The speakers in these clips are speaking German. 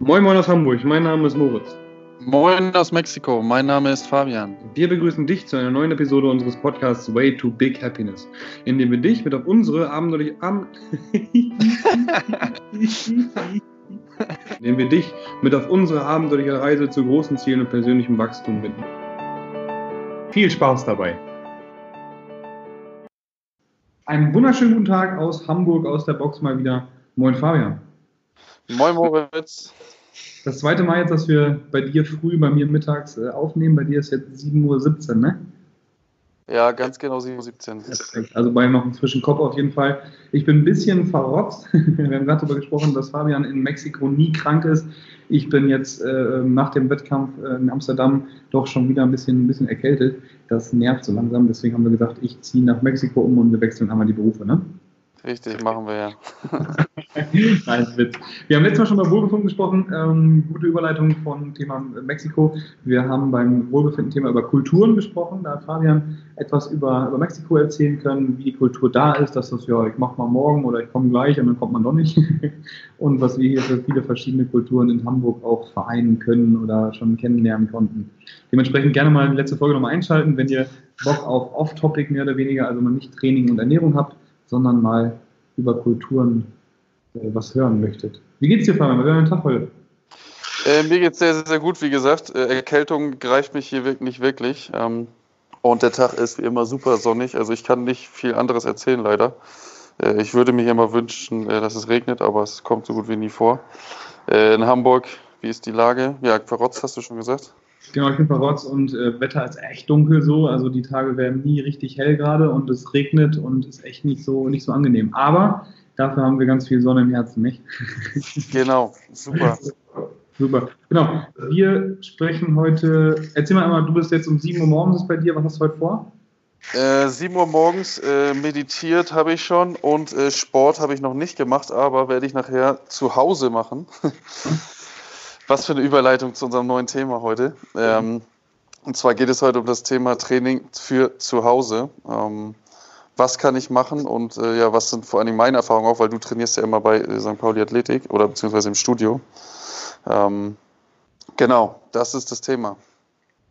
Moin Moin aus Hamburg, mein Name ist Moritz. Moin aus Mexiko, mein Name ist Fabian. Wir begrüßen dich zu einer neuen Episode unseres Podcasts Way to Big Happiness, in dem wir dich mit auf unsere abenteuerliche Am indem wir dich mit auf unsere abenteuerliche Reise zu großen Zielen und persönlichem Wachstum binden. Viel Spaß dabei! Einen wunderschönen guten Tag aus Hamburg, aus der Box mal wieder. Moin Fabian. Moin Moritz. Das zweite Mal jetzt, dass wir bei dir früh, bei mir mittags äh, aufnehmen. Bei dir ist jetzt 7.17 Uhr, ne? Ja, ganz genau 7.17 Uhr. Also bei noch einem frischen Kopf auf jeden Fall. Ich bin ein bisschen verrotzt. Wir haben gerade darüber gesprochen, dass Fabian in Mexiko nie krank ist. Ich bin jetzt äh, nach dem Wettkampf äh, in Amsterdam doch schon wieder ein bisschen, ein bisschen erkältet. Das nervt so langsam. Deswegen haben wir gesagt, ich ziehe nach Mexiko um und wir wechseln einmal die Berufe. Ne? Richtig, machen wir ja. Nein, Witz. Wir haben letztes Mal schon bei Wohlbefinden gesprochen. Ähm, gute Überleitung von Thema Mexiko. Wir haben beim Wohlbefinden-Thema über Kulturen gesprochen. Da hat Fabian etwas über, über Mexiko erzählen können, wie die Kultur da ist, dass das ja, ich mach mal morgen oder ich komme gleich und dann kommt man doch nicht. und was wir hier für viele verschiedene Kulturen in Hamburg auch vereinen können oder schon kennenlernen konnten. Dementsprechend gerne mal die letzte Folge nochmal einschalten, wenn ihr Bock auf Off-Topic mehr oder weniger, also mal nicht Training und Ernährung habt, sondern mal über Kulturen äh, was hören möchtet. Wie geht's dir, Fabian? Wie war dein Tag heute? Äh, mir geht's sehr, sehr gut. Wie gesagt, äh, Erkältung greift mich hier nicht wirklich. Ähm, und der Tag ist wie immer super sonnig. Also ich kann nicht viel anderes erzählen, leider. Äh, ich würde mir immer wünschen, äh, dass es regnet, aber es kommt so gut wie nie vor. Äh, in Hamburg, wie ist die Lage? Ja, verrotzt hast du schon gesagt. Genau, ich bin verrotzt und äh, Wetter ist echt dunkel so. Also die Tage werden nie richtig hell gerade und es regnet und ist echt nicht so, nicht so angenehm. Aber dafür haben wir ganz viel Sonne im Herzen, nicht? Genau, super. Super. Genau. Wir sprechen heute. Erzähl mal einmal, du bist jetzt um 7 Uhr morgens bei dir. Was hast du heute vor? Äh, 7 Uhr morgens äh, meditiert habe ich schon und äh, Sport habe ich noch nicht gemacht, aber werde ich nachher zu Hause machen. Was für eine Überleitung zu unserem neuen Thema heute. Ähm, und zwar geht es heute um das Thema Training für zu Hause. Ähm, was kann ich machen und äh, ja, was sind vor allem meine Erfahrungen auch, weil du trainierst ja immer bei äh, St. Pauli Athletik oder beziehungsweise im Studio. Ähm, genau, das ist das Thema.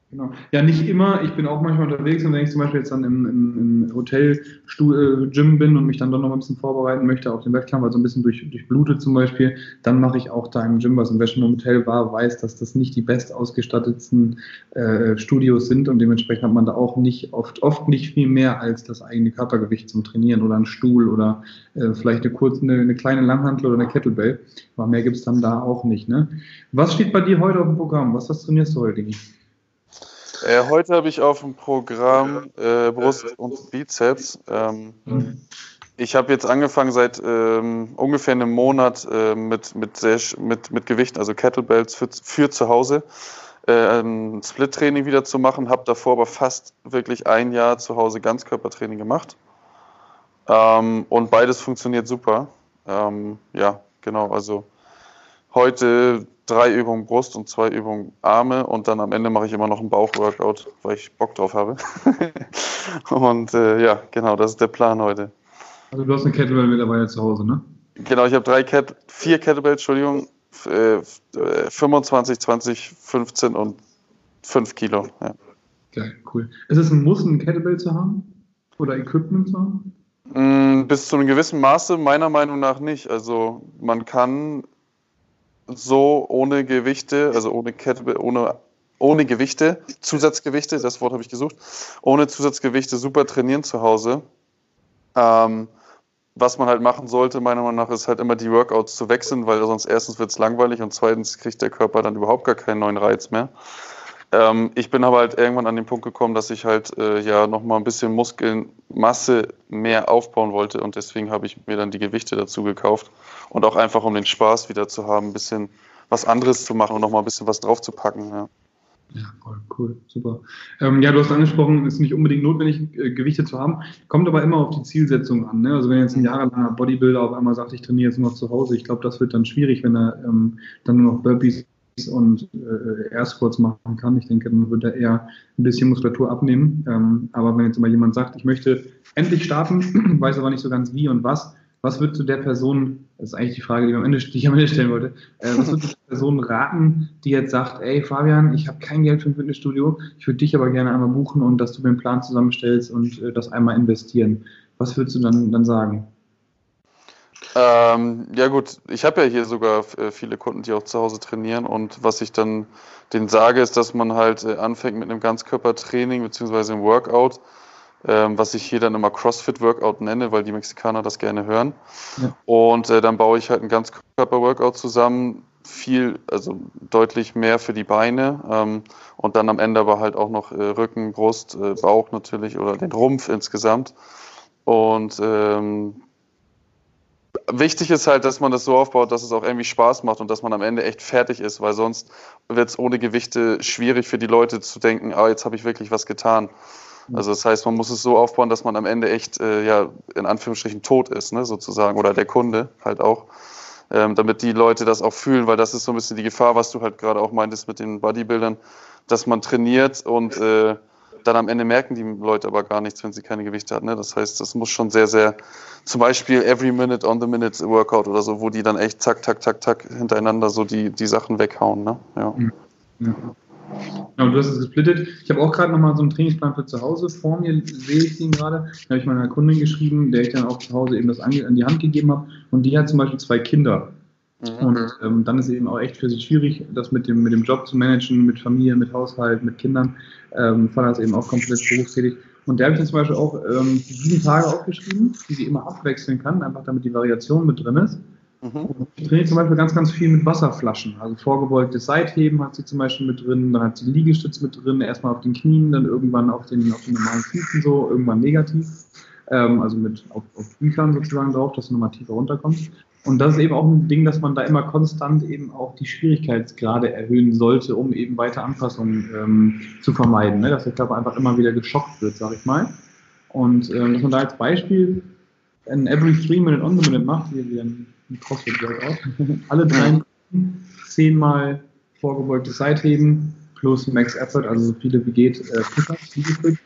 Genau. Ja, nicht immer. Ich bin auch manchmal unterwegs und wenn ich zum Beispiel jetzt dann im, im, im Hotel äh, Gym bin und mich dann doch noch ein bisschen vorbereiten möchte auf den Wettkampf, also ein bisschen durch, durchblutet zum Beispiel, dann mache ich auch da im Gym was. Und wer schon im Hotel war, weiß, dass das nicht die best ausgestattetsten äh, Studios sind und dementsprechend hat man da auch nicht oft, oft nicht viel mehr als das eigene Körpergewicht zum Trainieren oder einen Stuhl oder äh, vielleicht eine kurze, eine, eine, kleine Langhantel oder eine Kettlebell. Aber mehr gibt es dann da auch nicht. Ne? Was steht bei dir heute auf dem Programm? Was was trainierst du heute, Digi? Äh, heute habe ich auf dem Programm äh, Brust und Bizeps. Ähm, mhm. Ich habe jetzt angefangen seit ähm, ungefähr einem Monat äh, mit, mit, sehr, mit, mit Gewichten, also Kettlebells für, für zu Hause, äh, ein Split-Training wieder zu machen. Habe davor aber fast wirklich ein Jahr zu Hause Ganzkörpertraining gemacht. Ähm, und beides funktioniert super. Ähm, ja, genau. Also heute drei Übungen Brust und zwei Übungen Arme und dann am Ende mache ich immer noch ein Bauchworkout, weil ich Bock drauf habe. und äh, ja, genau, das ist der Plan heute. Also du hast eine Kettlebell mittlerweile zu Hause, ne? Genau, ich habe drei Ket vier Kettlebells, Entschuldigung, äh, 25, 20, 15 und 5 Kilo. Ja. Geil, cool. Ist es ein Muss, ein Kettlebell zu haben? Oder Equipment zu haben? Mm, bis zu einem gewissen Maße meiner Meinung nach nicht. Also man kann so ohne Gewichte, also ohne Kette, ohne, ohne Gewichte, Zusatzgewichte, das Wort habe ich gesucht, ohne Zusatzgewichte super trainieren zu Hause. Ähm, was man halt machen sollte, meiner Meinung nach, ist halt immer die Workouts zu wechseln, weil sonst erstens wird es langweilig und zweitens kriegt der Körper dann überhaupt gar keinen neuen Reiz mehr. Ähm, ich bin aber halt irgendwann an den Punkt gekommen, dass ich halt äh, ja nochmal ein bisschen Muskelmasse mehr aufbauen wollte und deswegen habe ich mir dann die Gewichte dazu gekauft und auch einfach um den Spaß wieder zu haben, ein bisschen was anderes zu machen und nochmal ein bisschen was drauf zu packen. Ja. Ja, cool, cool super. Ähm, ja, du hast angesprochen, es ist nicht unbedingt notwendig, äh, Gewichte zu haben, kommt aber immer auf die Zielsetzung an. Ne? Also wenn jetzt ein jahrelanger Bodybuilder auf einmal sagt, ich trainiere jetzt nur noch zu Hause, ich glaube, das wird dann schwierig, wenn er ähm, dann nur noch Burpees und äh, Air Squats machen kann. Ich denke, dann wird er eher ein bisschen Muskulatur abnehmen. Ähm, aber wenn jetzt mal jemand sagt, ich möchte endlich starten, weiß aber nicht so ganz wie und was, Was würdest du der Person, das ist eigentlich die Frage, die, am Ende, die ich am Ende stellen wollte, äh, was würdest du der Person raten, die jetzt sagt, ey Fabian, ich habe kein Geld für ein Fitnessstudio, ich würde dich aber gerne einmal buchen und dass du mir einen Plan zusammenstellst und äh, das einmal investieren. Was würdest du dann, dann sagen? Ähm, ja gut, ich habe ja hier sogar äh, viele Kunden, die auch zu Hause trainieren und was ich dann denen sage, ist, dass man halt äh, anfängt mit einem Ganzkörpertraining beziehungsweise einem Workout, ähm, was ich hier dann immer CrossFit-Workout nenne, weil die Mexikaner das gerne hören. Ja. Und äh, dann baue ich halt ein Ganzkörper-Workout zusammen, viel, also deutlich mehr für die Beine ähm, und dann am Ende aber halt auch noch äh, Rücken, Brust, äh, Bauch natürlich oder den Rumpf insgesamt. Und ähm, wichtig ist halt, dass man das so aufbaut, dass es auch irgendwie Spaß macht und dass man am Ende echt fertig ist, weil sonst wird es ohne Gewichte schwierig für die Leute zu denken, ah, jetzt habe ich wirklich was getan. Also das heißt, man muss es so aufbauen, dass man am Ende echt, äh, ja, in Anführungsstrichen tot ist, ne, sozusagen, oder der Kunde halt auch, ähm, damit die Leute das auch fühlen, weil das ist so ein bisschen die Gefahr, was du halt gerade auch meintest mit den Bodybuildern, dass man trainiert und äh, dann am Ende merken die Leute aber gar nichts, wenn sie keine Gewichte hat. Ne? Das heißt, das muss schon sehr, sehr, zum Beispiel Every Minute on the Minute Workout oder so, wo die dann echt zack, zack, zack, zack hintereinander so die, die Sachen weghauen. Ne? Ja. ja. Ja, du hast es gesplittet. Ich habe auch gerade nochmal so einen Trainingsplan für zu Hause vor mir, sehe ich den gerade. Da habe ich meiner Kundin geschrieben, der ich dann auch zu Hause eben das an die Hand gegeben habe. Und die hat zum Beispiel zwei Kinder. Mhm. Und ähm, dann ist es eben auch echt für sie schwierig, das mit dem, mit dem Job zu managen, mit Familie, mit Haushalt, mit Kindern. Ähm, Vater ist eben auch komplett berufstätig. Und der habe ich dann zum Beispiel auch ähm, sieben Tage aufgeschrieben, die sie immer abwechseln kann, einfach damit die Variation mit drin ist. Mhm. Ich trainiere zum Beispiel ganz, ganz viel mit Wasserflaschen. Also vorgebeugtes Seitheben hat sie zum Beispiel mit drin, dann hat sie Liegestütz mit drin, erstmal auf den Knien, dann irgendwann auf den, auf den normalen Füßen so, irgendwann negativ. Ähm, also mit auf, auf Büchern sozusagen drauf, dass du nochmal tiefer runterkommst. Und das ist eben auch ein Ding, dass man da immer konstant eben auch die Schwierigkeitsgrade erhöhen sollte, um eben weiter Anpassungen ähm, zu vermeiden, ne? dass der Körper einfach immer wieder geschockt wird, sag ich mal. Und ähm, dass man da als Beispiel ein Every Three Minute On the Minute macht, wie wir ein CrossFit Workout, alle drei zehnmal vorgebeugtes Seitheben plus Max Effort, also so viele wie geht, äh, Push-Ups,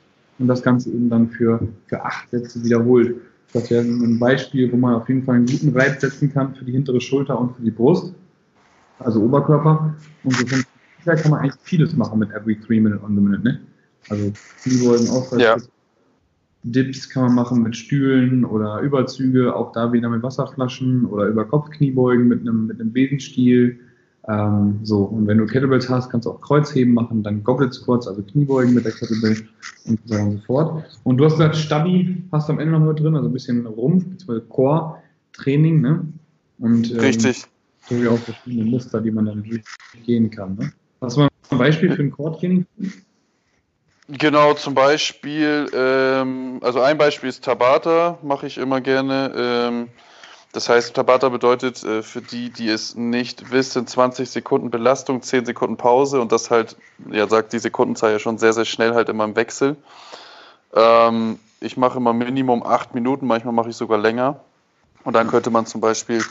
und das Ganze eben dann für, für acht Sätze wiederholt. Das wäre ein Beispiel, wo man auf jeden Fall einen guten Reiz setzen kann für die hintere Schulter und für die Brust, also Oberkörper. Und so kann man eigentlich vieles machen mit every three minute on the minute, ne? Also Kniebeugen, Ausfall, ja. Dips kann man machen mit Stühlen oder Überzüge, auch da wieder mit Wasserflaschen oder über Kopfkniebeugen mit einem, mit einem Besenstiel. Ähm, so, und wenn du Kettlebells hast, kannst du auch Kreuzheben machen, dann Goblet Squats, also Kniebeugen mit der Kettlebell und so weiter und so fort. Und du hast gesagt, Stabi hast du am Ende noch mit drin, also ein bisschen Rumpf, bzw. Core-Training, ne? Und, ähm, Richtig. So wie auch verschiedene Muster, die man dann durchgehen kann. Ne? Hast du mal ein Beispiel für ein Core-Training? Genau, zum Beispiel, ähm, also ein Beispiel ist Tabata, mache ich immer gerne. Ähm, das heißt, Tabata bedeutet äh, für die, die es nicht wissen, 20 Sekunden Belastung, 10 Sekunden Pause und das halt, ja, sagt die Sekundenzahl ja schon sehr, sehr schnell halt immer im Wechsel. Ähm, ich mache immer Minimum 8 Minuten, manchmal mache ich sogar länger. Und dann könnte man zum Beispiel,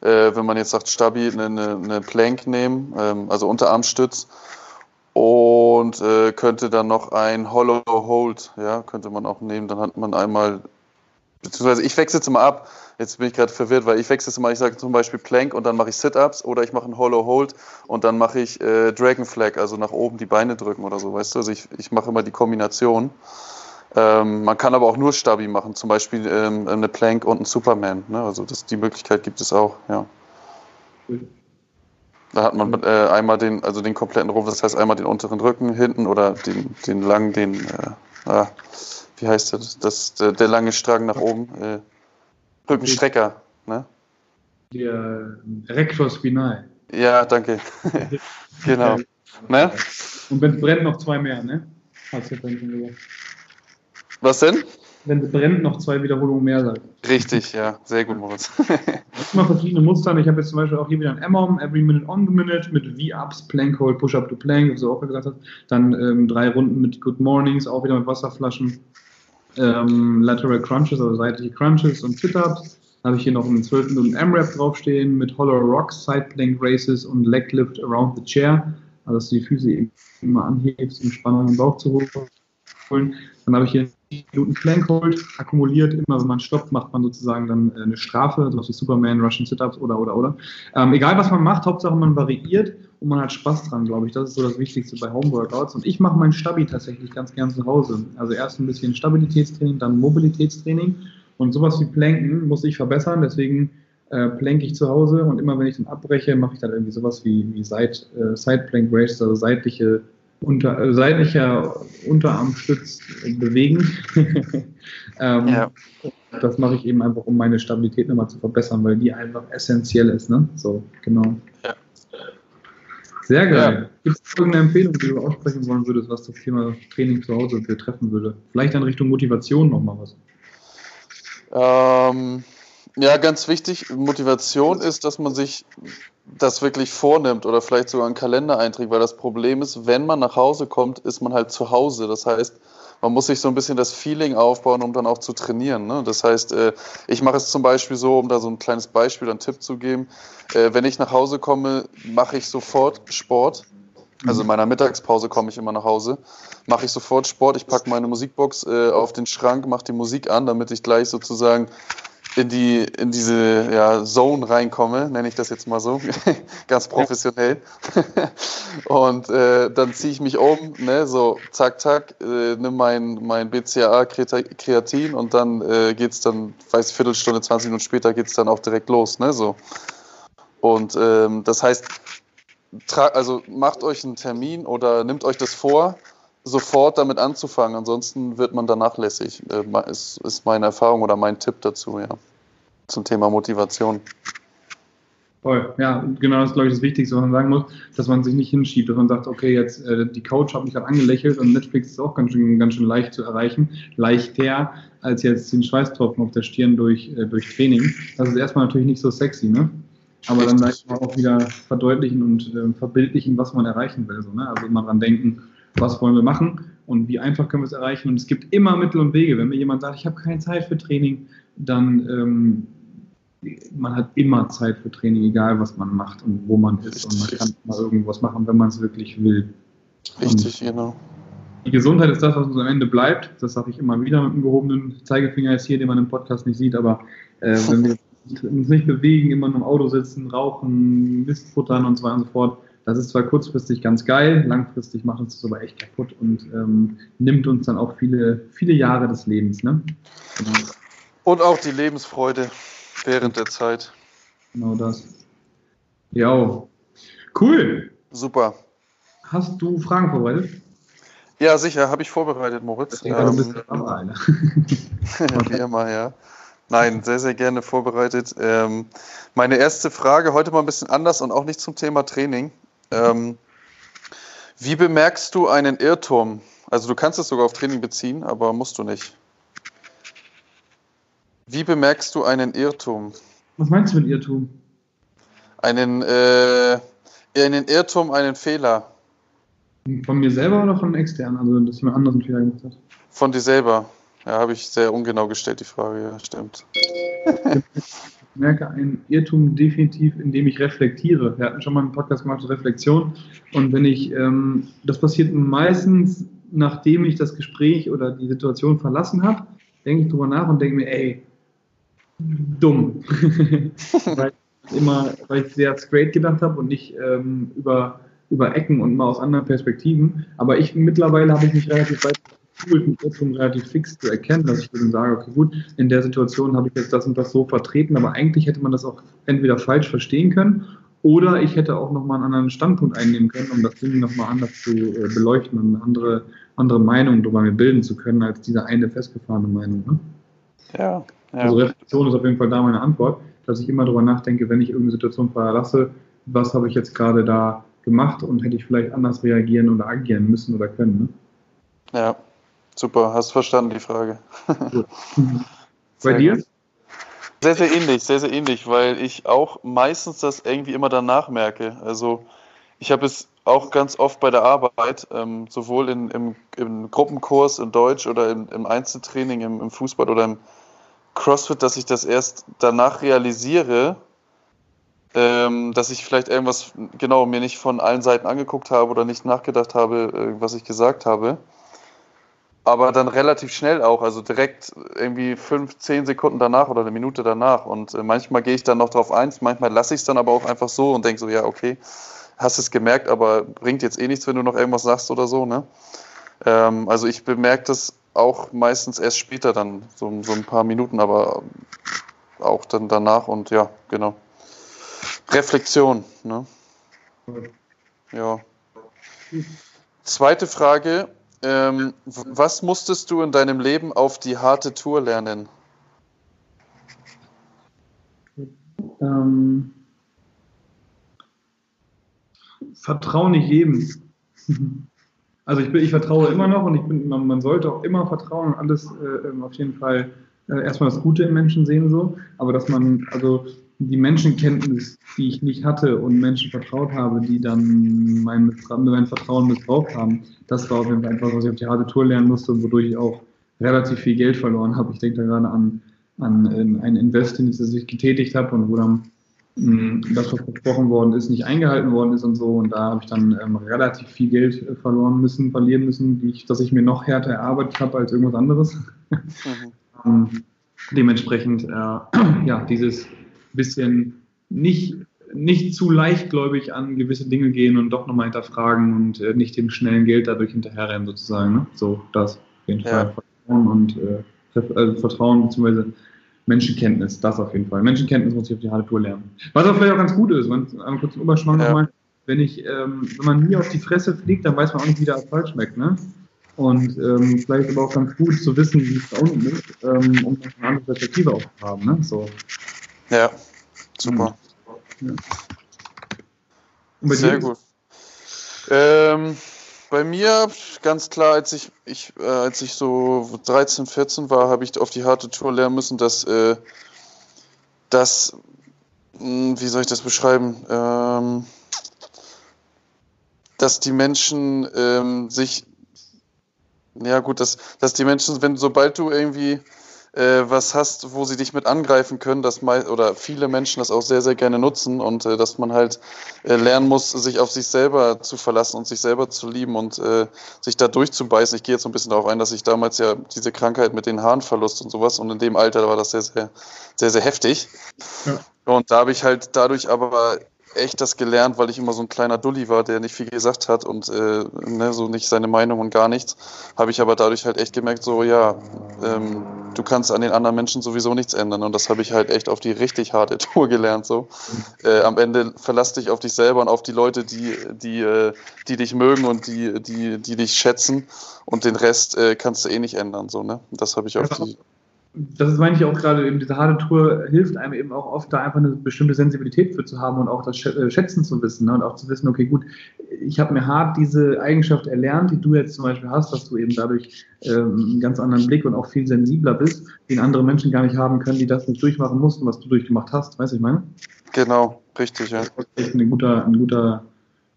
äh, wenn man jetzt sagt Stabi, eine, eine Plank nehmen, ähm, also Unterarmstütz und äh, könnte dann noch ein Hollow Hold, ja, könnte man auch nehmen. Dann hat man einmal, beziehungsweise ich wechsle jetzt mal ab. Jetzt bin ich gerade verwirrt, weil ich wechsle jetzt mal, ich sage zum Beispiel Plank und dann mache ich Sit-Ups oder ich mache ein Hollow Hold und dann mache ich äh, Dragon Flag, also nach oben die Beine drücken oder so, weißt du? Also ich, ich mache immer die Kombination. Ähm, man kann aber auch nur Stabi machen, zum Beispiel ähm, eine Plank und ein Superman. Ne? Also das, die Möglichkeit gibt es auch, ja. Da hat man äh, einmal den, also den kompletten Rumpf, das heißt einmal den unteren Rücken hinten oder den, den langen, den, äh, ah, wie heißt das, das der, der, lange Strang nach oben, äh, Rückenstrecker, ne? Der Rector Spinal. Ja, danke. genau. ne? Und wenn es brennt, noch zwei mehr, ne? Hast du dann schon gesagt. Was denn? wenn es brennt, noch zwei Wiederholungen mehr sein. Richtig, ja, sehr gut, Moritz. immer verschiedene Muster. Ich habe jetzt zum Beispiel auch hier wieder ein MOM, Every Minute on the Minute, mit V-Ups, Plank Hold, Push-Up to Plank, wie du auch gesagt hast. Dann ähm, drei Runden mit Good Mornings, auch wieder mit Wasserflaschen. Ähm, Lateral Crunches, also seitliche Crunches und Sit-Ups. Habe ich hier noch einen 12 Minuten M-Rap draufstehen mit Hollow Rocks, Side Plank Races und Leg Lift Around the Chair. Also, dass du die Füße immer anhebst, um Spannung im Bauch zu holen. Dann habe ich hier Minuten Plank Hold akkumuliert. Immer wenn man stoppt, macht man sozusagen dann äh, eine Strafe, sowas wie Superman, Russian Sit-Ups oder, oder, oder. Ähm, egal was man macht, Hauptsache man variiert und man hat Spaß dran, glaube ich. Das ist so das Wichtigste bei Homeworkouts. Und ich mache mein Stabi tatsächlich ganz gern zu Hause. Also erst ein bisschen Stabilitätstraining, dann Mobilitätstraining. Und sowas wie Planken muss ich verbessern, deswegen äh, plank ich zu Hause und immer wenn ich dann abbreche, mache ich dann irgendwie sowas wie, wie Side, äh, Side Plank Race, also seitliche unter, äh, seitlicher Unterarmstütz bewegen. ähm, ja. Das mache ich eben einfach, um meine Stabilität nochmal zu verbessern, weil die einfach essentiell ist. Ne? So, genau. Ja. Sehr geil. Ja. Gibt es irgendeine Empfehlung, die du aussprechen wollen würdest, was das Thema Training zu Hause betreffen würde? Vielleicht in Richtung Motivation nochmal was. Ähm, ja, ganz wichtig, Motivation ist, dass man sich das wirklich vornimmt oder vielleicht sogar einen Kalender einträgt, weil das Problem ist, wenn man nach Hause kommt, ist man halt zu Hause. Das heißt, man muss sich so ein bisschen das Feeling aufbauen, um dann auch zu trainieren. Ne? Das heißt, äh, ich mache es zum Beispiel so, um da so ein kleines Beispiel, einen Tipp zu geben. Äh, wenn ich nach Hause komme, mache ich sofort Sport. Also in meiner Mittagspause komme ich immer nach Hause, mache ich sofort Sport. Ich packe meine Musikbox äh, auf den Schrank, mache die Musik an, damit ich gleich sozusagen in die in diese ja, Zone reinkomme, nenne ich das jetzt mal so, ganz professionell. und äh, dann ziehe ich mich um, ne, so zack zack, äh, nimm mein mein BCAA Kreatin und dann äh, geht's dann, weiß Viertelstunde, 20 Minuten später geht's dann auch direkt los, ne, so. Und ähm, das heißt, also macht euch einen Termin oder nimmt euch das vor, sofort damit anzufangen. Ansonsten wird man da nachlässig. Äh, ist, ist meine Erfahrung oder mein Tipp dazu, ja. Zum Thema Motivation. Voll, ja, genau das ist, glaube ich, das Wichtigste, was man sagen muss, dass man sich nicht hinschiebt, dass man sagt, okay, jetzt äh, die Coach hat mich gerade angelächelt und Netflix ist auch ganz schön, ganz schön leicht zu erreichen, leichter als jetzt den Schweißtropfen auf der Stirn durch, äh, durch Training. Das ist erstmal natürlich nicht so sexy, ne? Aber dann leicht auch wieder verdeutlichen und äh, verbildlichen, was man erreichen will. So, ne? Also immer dran denken, was wollen wir machen und wie einfach können wir es erreichen. Und es gibt immer Mittel und Wege. Wenn mir jemand sagt, ich habe keine Zeit für Training, dann ähm, man hat immer Zeit für Training, egal was man macht und wo man ist. Richtig. Und man kann mal irgendwas machen, wenn man es wirklich will. Richtig, und genau. Die Gesundheit ist das, was uns am Ende bleibt. Das sage ich immer wieder mit einem gehobenen Zeigefinger ist hier, den man im Podcast nicht sieht, aber äh, wenn wir uns nicht bewegen, immer nur im Auto sitzen, rauchen, Mist futtern und so weiter und so fort, das ist zwar kurzfristig ganz geil, langfristig macht uns das aber echt kaputt und ähm, nimmt uns dann auch viele, viele Jahre des Lebens. Ne? Und auch die Lebensfreude während der Zeit. Genau das. Ja, cool. Super. Hast du Fragen vorbereitet? Ja, sicher, habe ich vorbereitet, Moritz. Ich denke, ähm, du bist aber einer. Wie immer, ja. Nein, sehr, sehr gerne vorbereitet. Ähm, meine erste Frage heute mal ein bisschen anders und auch nicht zum Thema Training. Ähm, wie bemerkst du einen Irrtum? Also du kannst es sogar auf Training beziehen, aber musst du nicht. Wie bemerkst du einen Irrtum? Was meinst du mit Irrtum? Einen, äh, einen Irrtum, einen Fehler. Von mir selber oder von extern? Also, dass jemand anderes einen Fehler gemacht hat? Von dir selber. Ja, habe ich sehr ungenau gestellt, die Frage, ja, stimmt. merke einen Irrtum definitiv, indem ich reflektiere. Wir hatten schon mal einen Podcast gemacht zur Reflexion. Und wenn ich, ähm, das passiert meistens, nachdem ich das Gespräch oder die Situation verlassen habe, denke ich drüber nach und denke mir, ey, dumm. weil, ich immer, weil ich sehr straight gedacht habe und nicht ähm, über, über Ecken und mal aus anderen Perspektiven. Aber ich mittlerweile habe ich mich relativ weit Tools Irrtum relativ fix zu erkennen, dass ich dann sage, okay, gut, in der Situation habe ich jetzt das und das so vertreten, aber eigentlich hätte man das auch entweder falsch verstehen können oder ich hätte auch nochmal einen anderen Standpunkt einnehmen können, um das Ding nochmal anders zu äh, beleuchten und eine andere, andere Meinung darüber mir bilden zu können, als diese eine festgefahrene Meinung. Ne? Ja, ja. Also Reflexion ist auf jeden Fall da meine Antwort, dass ich immer darüber nachdenke, wenn ich irgendeine Situation verlasse, was habe ich jetzt gerade da gemacht und hätte ich vielleicht anders reagieren oder agieren müssen oder können. Ne? Ja, Super, hast verstanden die Frage. Bei dir? Sehr, sehr ähnlich, sehr, sehr ähnlich, weil ich auch meistens das irgendwie immer danach merke. Also ich habe es auch ganz oft bei der Arbeit, ähm, sowohl in, im, im, Gruppenkurs in Deutsch oder im, im Einzeltraining im, im, Fußball oder im CrossFit, dass ich das erst danach realisiere, ähm, dass ich vielleicht irgendwas genau mir nicht von allen Seiten angeguckt habe oder nicht nachgedacht habe, äh, was ich gesagt habe. Aber dann relativ schnell auch, also direkt irgendwie fünf, zehn Sekunden danach oder eine Minute danach. Und äh, manchmal gehe ich dann noch drauf ein, manchmal lasse ich es dann aber auch einfach so und denke so, ja, okay, hast es gemerkt, aber bringt jetzt eh nichts, wenn du noch irgendwas sagst oder so. Ne? Ähm, also ich bemerke das auch meistens erst später dann, so, so ein paar Minuten, aber auch dann danach und ja, genau. Reflexion. Ne? Ja. Zweite Frage. Ähm, was musstest du in deinem Leben auf die harte Tour lernen? Ähm, vertraue nicht jedem. Also ich, bin, ich vertraue immer noch und ich bin, man, man sollte auch immer vertrauen und alles äh, ähm, auf jeden Fall äh, erstmal das Gute im Menschen sehen so. Aber dass man, also die Menschenkenntnis, die ich nicht hatte und Menschen vertraut habe, die dann mein, mein Vertrauen missbraucht haben, das war auf jeden Fall etwas, was ich auf die harte Tour lernen musste und wodurch ich auch relativ viel Geld verloren habe. Ich denke da gerade an, an ähm, ein Invest, das ich getätigt habe und wo dann mh, das, was versprochen worden ist, nicht eingehalten worden ist und so. Und da habe ich dann ähm, relativ viel Geld äh, verloren müssen, verlieren müssen, die ich, dass ich mir noch härter erarbeitet habe als irgendwas anderes. Mhm. ähm, dementsprechend, äh, ja, dieses bisschen nicht, nicht zu leichtgläubig an gewisse Dinge gehen und doch nochmal hinterfragen und äh, nicht dem schnellen Geld dadurch hinterherrennen, sozusagen. Ne? So, das auf jeden ja. Fall. Vertrauen und äh, äh, Vertrauen bzw. Menschenkenntnis, das auf jeden Fall. Menschenkenntnis muss ich auf die harte Tour lernen. Was auch vielleicht auch ganz gut ist, wenn, einmal kurz Überschwang ja. nochmal, wenn ich, ähm, wenn man nie auf die Fresse fliegt, dann weiß man auch nicht, wie der Asphalt schmeckt, ne? Und ähm, vielleicht aber auch ganz gut zu wissen, wie es da unten ist, ähm, um eine andere Perspektive auch zu haben, ne? So. Ja, super. Ja. Sehr gut. Ähm, bei mir ganz klar, als ich, ich äh, als ich so 13, 14 war, habe ich auf die harte Tour lernen müssen, dass, äh, dass mh, hm, wie soll ich das beschreiben, ähm, dass die Menschen ähm, sich, ja gut, dass, dass die Menschen, wenn sobald du irgendwie äh, was hast, wo sie dich mit angreifen können, dass mal, oder viele Menschen das auch sehr, sehr gerne nutzen und äh, dass man halt äh, lernen muss, sich auf sich selber zu verlassen und sich selber zu lieben und äh, sich da durchzubeißen. Ich gehe jetzt so ein bisschen darauf ein, dass ich damals ja diese Krankheit mit den Harnverlust und sowas und in dem Alter war das sehr, sehr, sehr, sehr heftig. Ja. Und da habe ich halt dadurch aber echt das gelernt, weil ich immer so ein kleiner Dulli war, der nicht viel gesagt hat und äh, ne, so nicht seine Meinung und gar nichts. Habe ich aber dadurch halt echt gemerkt, so ja, ähm, du kannst an den anderen Menschen sowieso nichts ändern und das habe ich halt echt auf die richtig harte Tour gelernt. So äh, am Ende verlass dich auf dich selber und auf die Leute, die die äh, die dich mögen und die die die dich schätzen und den Rest äh, kannst du eh nicht ändern. So ne, das habe ich auf die das ist, meine ich auch gerade, eben diese harte Tour hilft einem eben auch oft, da einfach eine bestimmte Sensibilität für zu haben und auch das äh, Schätzen zu wissen ne? und auch zu wissen, okay, gut, ich habe mir hart diese Eigenschaft erlernt, die du jetzt zum Beispiel hast, dass du eben dadurch ähm, einen ganz anderen Blick und auch viel sensibler bist, den andere Menschen gar nicht haben können, die das nicht durchmachen mussten, was du durchgemacht hast. Weißt du, ich meine? Genau, richtig, ja. Das ist echt ein guter, ein guter,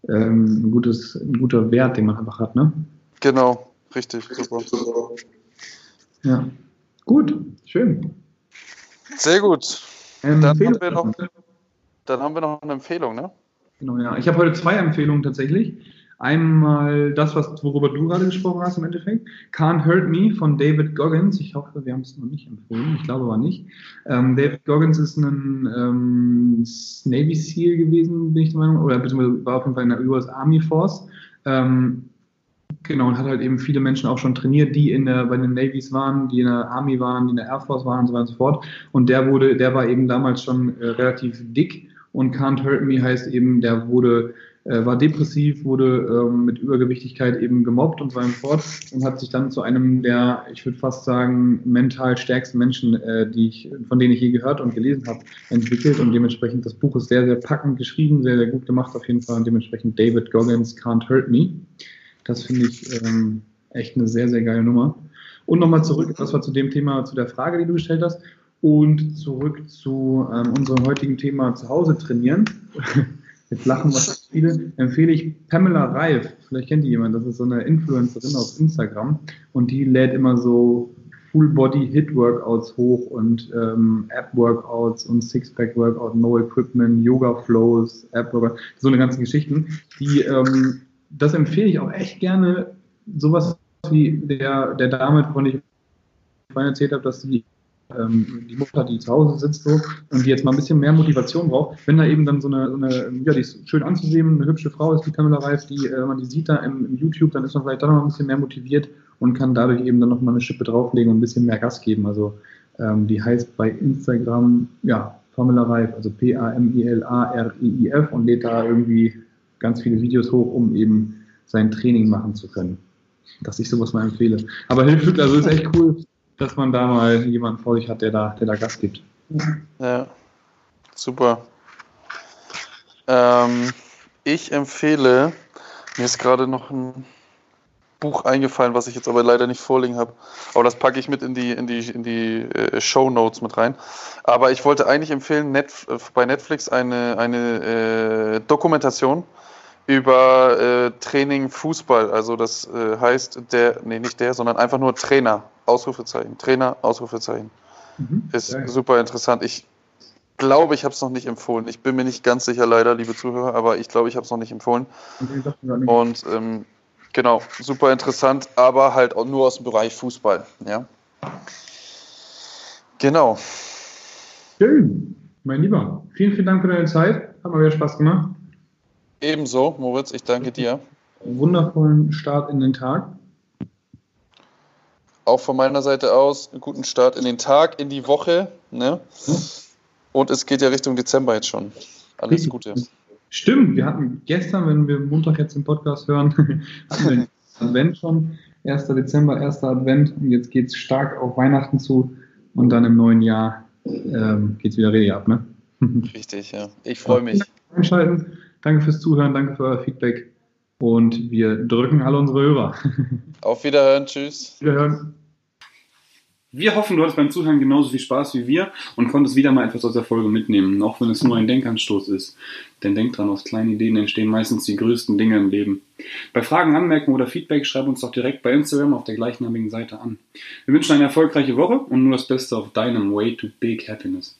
ähm, ein gutes, ein guter Wert, den man einfach hat, ne? Genau, richtig, super. Ja. Gut, schön. Sehr gut. Dann haben, wir noch, dann haben wir noch eine Empfehlung, ne? Genau, ja. Ich habe heute zwei Empfehlungen tatsächlich. Einmal das, was, worüber du gerade gesprochen hast im Endeffekt. Can't Hurt Me von David Goggins. Ich hoffe, wir haben es noch nicht empfohlen. Ich glaube aber nicht. Ähm, David Goggins ist ein ähm, Navy SEAL gewesen, bin ich der Meinung, oder beziehungsweise war auf jeden Fall in der US Army Force. Ähm, Genau, und hat halt eben viele Menschen auch schon trainiert, die in der, bei den Navies waren, die in der Army waren, die in der Air Force waren und so weiter und so fort. Und der wurde, der war eben damals schon äh, relativ dick und Can't Hurt Me heißt eben, der wurde, äh, war depressiv, wurde ähm, mit Übergewichtigkeit eben gemobbt und so weiter und so fort und hat sich dann zu einem der, ich würde fast sagen, mental stärksten Menschen, äh, die ich, von denen ich je gehört und gelesen habe, entwickelt und dementsprechend das Buch ist sehr, sehr packend geschrieben, sehr, sehr gut gemacht auf jeden Fall und dementsprechend David Goggins Can't Hurt Me. Das finde ich ähm, echt eine sehr, sehr geile Nummer. Und nochmal zurück, das war zu dem Thema, zu der Frage, die du gestellt hast. Und zurück zu ähm, unserem heutigen Thema zu Hause trainieren. Jetzt lachen was viele. Empfehle ich Pamela Reif. Vielleicht kennt die jemand. Das ist so eine Influencerin auf Instagram. Und die lädt immer so Full-Body-Hit-Workouts hoch und ähm, App-Workouts und Six-Pack-Workout, No-Equipment, Yoga-Flows, App-Workout, so eine ganze Geschichten, die ähm, das empfehle ich auch echt gerne, sowas wie der, der Dame, von der ich vorhin erzählt habe, dass die ähm, die Mutter, die zu Hause sitzt so und die jetzt mal ein bisschen mehr Motivation braucht, wenn da eben dann so eine, so eine ja, die ist schön anzusehen, eine hübsche Frau ist, die Kamera Reif, die, äh, man die sieht da im, im, YouTube, dann ist man vielleicht dann noch ein bisschen mehr motiviert und kann dadurch eben dann noch mal eine Schippe drauflegen und ein bisschen mehr Gas geben. Also ähm, die heißt bei Instagram, ja, Pamela Reif, also P-A-M-I-L-A-R-I-I-F und lädt da irgendwie ganz viele Videos hoch, um eben sein Training machen zu können. Dass ich sowas mal empfehle. Aber hilft also ist echt cool, dass man da mal jemanden vor sich hat, der da, der da Gas gibt. Ja, super. Ähm, ich empfehle, mir ist gerade noch ein Buch eingefallen, was ich jetzt aber leider nicht vorliegen habe. Aber das packe ich mit in die, in die, in die äh, Show Notes mit rein. Aber ich wollte eigentlich empfehlen, Net, bei Netflix eine, eine äh, Dokumentation über äh, Training Fußball. Also das äh, heißt der, nee, nicht der, sondern einfach nur Trainer. Ausrufezeichen. Trainer, Ausrufezeichen. Mhm, ist geil. super interessant. Ich glaube, ich habe es noch nicht empfohlen. Ich bin mir nicht ganz sicher, leider, liebe Zuhörer, aber ich glaube, ich habe es noch nicht empfohlen. Und ähm, genau, super interessant, aber halt auch nur aus dem Bereich Fußball. Ja. Genau. Schön, mein Lieber. Vielen, vielen Dank für deine Zeit. Hat mal wieder Spaß gemacht. Ebenso, Moritz, ich danke dir. Wundervollen Start in den Tag. Auch von meiner Seite aus einen guten Start in den Tag, in die Woche. Ne? Und es geht ja Richtung Dezember jetzt schon. Alles Gute. Stimmt, wir hatten gestern, wenn wir Montag jetzt den Podcast hören, hatten wir den Advent schon. 1. Dezember, 1. Advent und jetzt geht es stark auf Weihnachten zu und dann im neuen Jahr ähm, geht es wieder richtig ab. Ne? Richtig, ja. Ich freue mich. Einschalten. Danke fürs Zuhören, danke für euer Feedback und wir drücken alle unsere Hörer. Auf Wiederhören, tschüss. Wiederhören. Wir hoffen, du hattest beim Zuhören genauso viel Spaß wie wir und konntest wieder mal etwas aus der Folge mitnehmen, auch wenn es nur ein Denkanstoß ist. Denn denk dran, aus kleinen Ideen entstehen meistens die größten Dinge im Leben. Bei Fragen, Anmerkungen oder Feedback schreib uns doch direkt bei Instagram auf der gleichnamigen Seite an. Wir wünschen eine erfolgreiche Woche und nur das Beste auf deinem Way to Big Happiness.